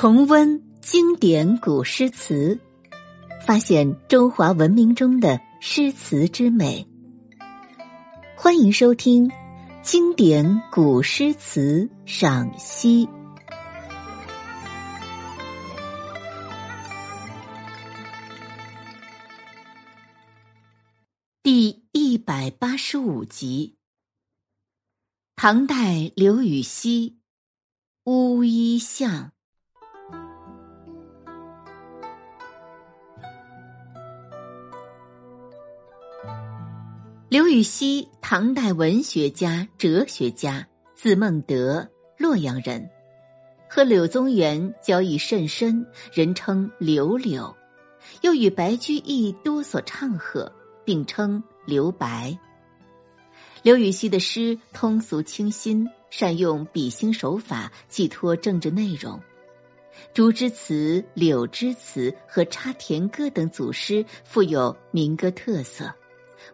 重温经典古诗词，发现中华文明中的诗词之美。欢迎收听《经典古诗词赏析》第一百八十五集。唐代刘禹锡《乌衣巷》。刘禹锡，唐代文学家、哲学家，字孟德，洛阳人，和柳宗元交谊甚深，人称刘柳，又与白居易多所唱和，并称刘白。刘禹锡的诗通俗清新，善用比兴手法，寄托政治内容。竹枝词、柳枝词和插田歌等组诗，富有民歌特色。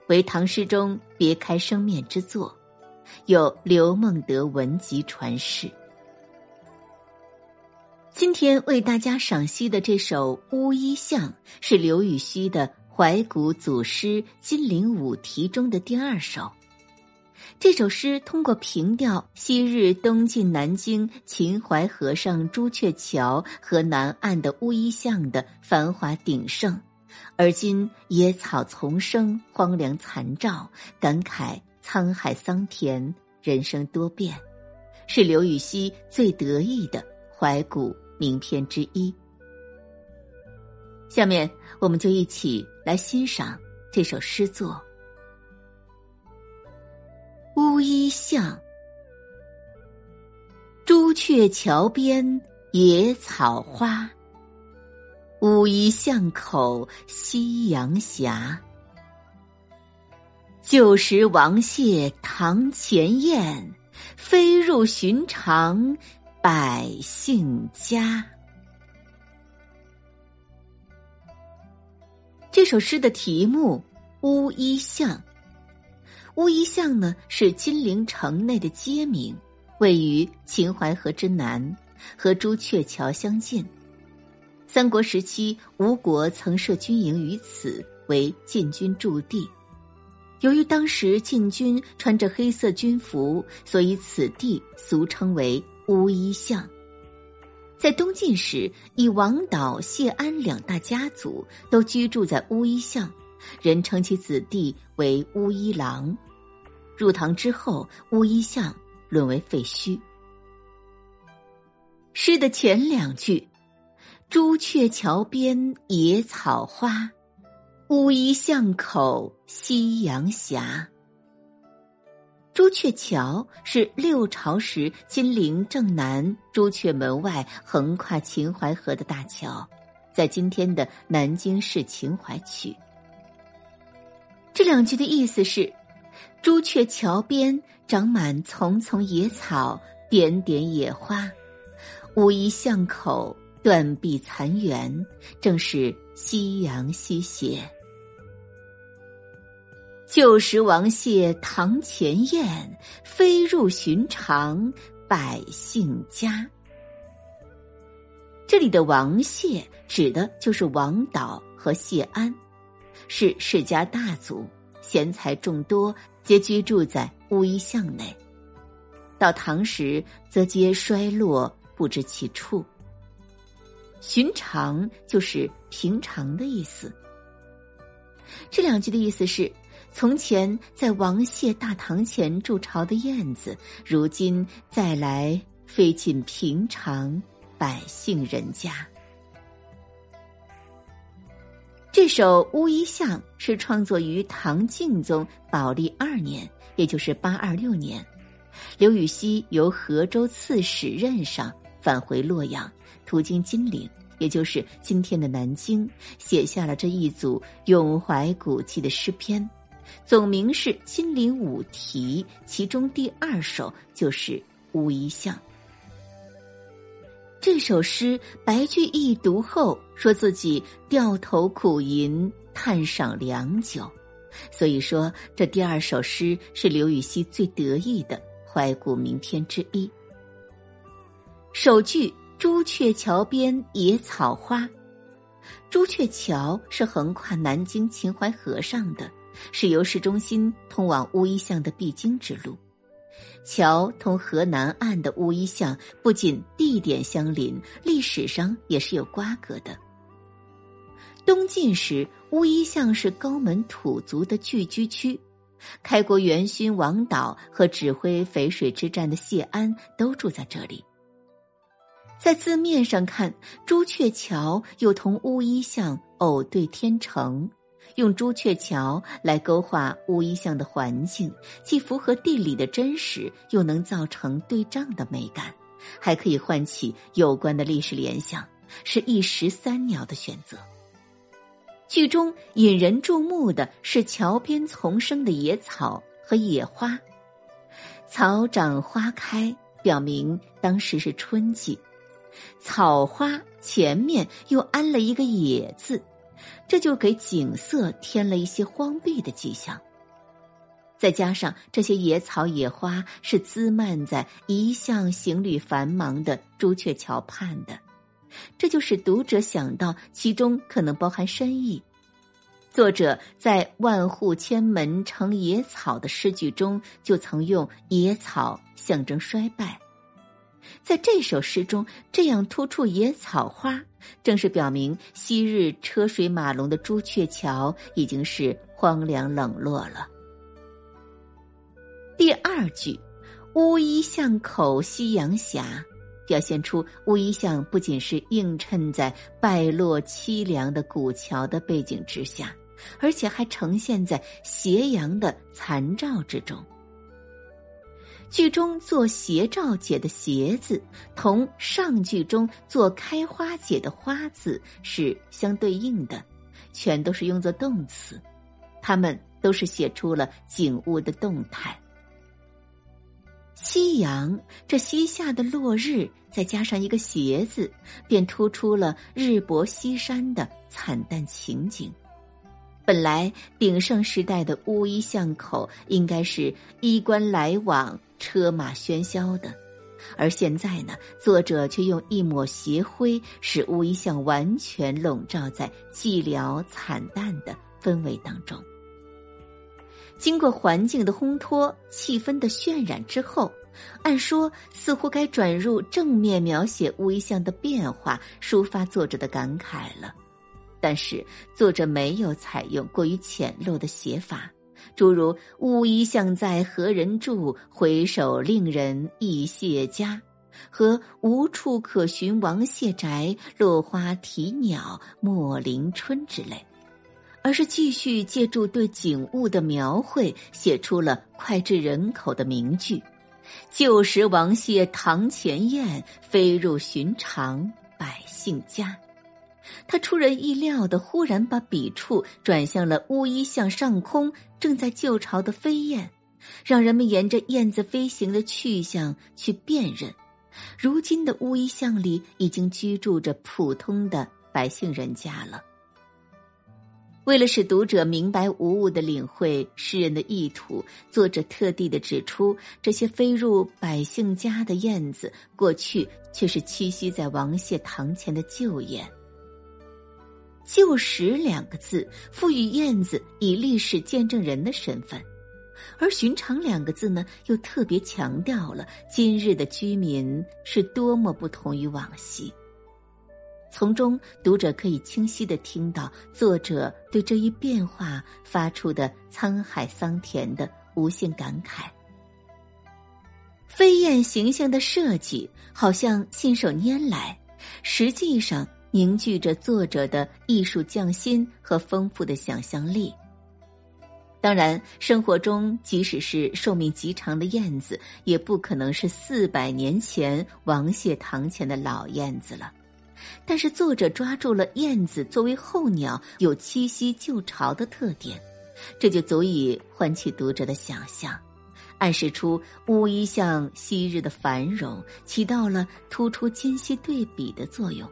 为唐诗中别开生面之作，有刘孟德文集传世。今天为大家赏析的这首《乌衣巷》是刘禹锡的怀古组诗《金陵五题》中的第二首。这首诗通过凭吊昔日东晋南京秦淮河上朱雀桥和南岸的乌衣巷的繁华鼎盛。而今野草丛生，荒凉残照，感慨沧海桑田，人生多变，是刘禹锡最得意的怀古名篇之一。下面，我们就一起来欣赏这首诗作《乌衣巷》。朱雀桥边野草花。乌衣巷口夕阳斜，旧时王谢堂前燕，飞入寻常百姓家。这首诗的题目《乌衣巷》，乌衣巷呢是金陵城内的街名，位于秦淮河之南，和朱雀桥相近。三国时期，吴国曾设军营于此，为禁军驻地。由于当时禁军穿着黑色军服，所以此地俗称为乌衣巷。在东晋时，以王导、谢安两大家族都居住在乌衣巷，人称其子弟为乌衣郎。入唐之后，乌衣巷沦为废墟。诗的前两句。朱雀桥边野草花，乌衣巷口夕阳斜。朱雀桥是六朝时金陵正南朱雀门外横跨秦淮河的大桥，在今天的南京市秦淮区。这两句的意思是：朱雀桥边长满丛丛野草，点点野花；乌衣巷口。断壁残垣，正是夕阳西斜。旧时王谢堂前燕，飞入寻常百姓家。这里的王谢指的就是王导和谢安，是世家大族，贤才众多，皆居住在乌衣巷内。到唐时，则皆衰落，不知其处。寻常就是平常的意思。这两句的意思是：从前在王谢大堂前筑巢的燕子，如今再来飞进平常百姓人家。这首《乌衣巷》是创作于唐敬宗宝历二年，也就是八二六年。刘禹锡由河州刺史任上返回洛阳。途经金陵，也就是今天的南京，写下了这一组咏怀古迹的诗篇，总名是《金陵五题》，其中第二首就是《乌衣巷》。这首诗，白居易读后说自己掉头苦吟，叹赏良久，所以说这第二首诗是刘禹锡最得意的怀古名篇之一。首句。朱雀桥边野草花。朱雀桥是横跨南京秦淮河上的，是由市中心通往乌衣巷的必经之路。桥同河南岸的乌衣巷不仅地点相邻，历史上也是有瓜葛的。东晋时，乌衣巷是高门土族的聚居区，开国元勋王导和指挥淝水之战的谢安都住在这里。在字面上看，朱雀桥又同乌衣巷偶对天成，用朱雀桥来勾画乌衣巷的环境，既符合地理的真实，又能造成对仗的美感，还可以唤起有关的历史联想，是一石三鸟的选择。剧中引人注目的是桥边丛生的野草和野花，草长花开，表明当时是春季。草花前面又安了一个“野”字，这就给景色添了一些荒僻的迹象。再加上这些野草野花是滋漫在一向行旅繁忙的朱雀桥畔的，这就使读者想到其中可能包含深意。作者在“万户千门成野草”的诗句中，就曾用野草象征衰败。在这首诗中，这样突出野草花，正是表明昔日车水马龙的朱雀桥已经是荒凉冷落了。第二句“乌衣巷口夕阳斜”，表现出乌衣巷不仅是映衬在败落凄凉的古桥的背景之下，而且还呈现在斜阳的残照之中。剧中做斜照解的“斜”字，同上句中做开花解的“花”字是相对应的，全都是用作动词，它们都是写出了景物的动态。夕阳，这西下的落日，再加上一个“斜”字，便突出了日薄西山的惨淡情景。本来鼎盛时代的乌衣巷口，应该是衣冠来往。车马喧嚣的，而现在呢，作者却用一抹斜晖，使乌衣巷完全笼罩在寂寥惨淡的氛围当中。经过环境的烘托、气氛的渲染之后，按说似乎该转入正面描写乌衣巷的变化，抒发作者的感慨了。但是作者没有采用过于浅陋的写法。诸如“乌衣巷在何人住？回首令人忆谢家”和“无处可寻王谢宅，落花啼鸟莫临春”之类，而是继续借助对景物的描绘，写出了脍炙人口的名句：“旧时王谢堂前燕，飞入寻常百姓家。”他出人意料的忽然把笔触转向了乌衣巷上空正在旧巢的飞燕，让人们沿着燕子飞行的去向去辨认，如今的乌衣巷里已经居住着普通的百姓人家了。为了使读者明白无误的领会诗人的意图，作者特地的指出，这些飞入百姓家的燕子，过去却是栖息在王谢堂前的旧燕。旧时两个字赋予燕子以历史见证人的身份，而寻常两个字呢，又特别强调了今日的居民是多么不同于往昔。从中，读者可以清晰的听到作者对这一变化发出的沧海桑田的无限感慨。飞燕形象的设计好像信手拈来，实际上。凝聚着作者的艺术匠心和丰富的想象力。当然，生活中即使是寿命极长的燕子，也不可能是四百年前王谢堂前的老燕子了。但是，作者抓住了燕子作为候鸟有栖息旧巢的特点，这就足以唤起读者的想象，暗示出乌衣巷昔日的繁荣起到了突出今昔对比的作用。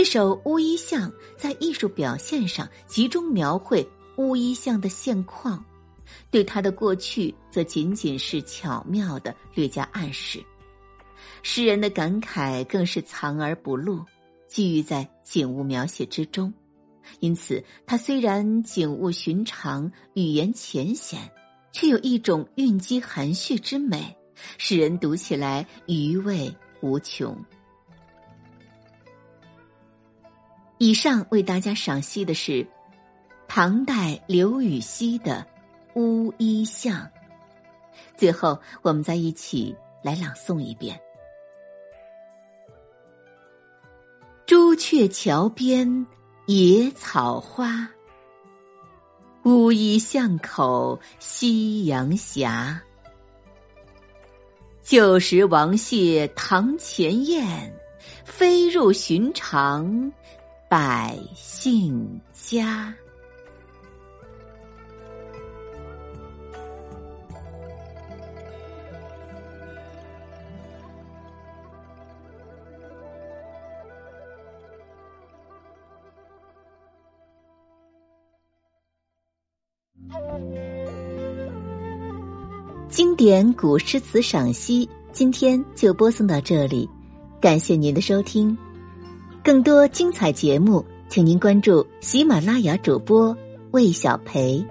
这首《乌衣巷》在艺术表现上集中描绘乌衣巷的现况，对它的过去则仅仅是巧妙的略加暗示。诗人的感慨更是藏而不露，寄寓在景物描写之中。因此，他虽然景物寻常，语言浅显，却有一种蕴积含蓄之美，使人读起来余味无穷。以上为大家赏析的是唐代刘禹锡的《乌衣巷》。最后，我们再一起来朗诵一遍：朱雀桥边。野草花，乌衣巷口夕阳斜。旧时王谢堂前燕，飞入寻常百姓家。经典古诗词赏析，今天就播送到这里，感谢您的收听。更多精彩节目，请您关注喜马拉雅主播魏小培。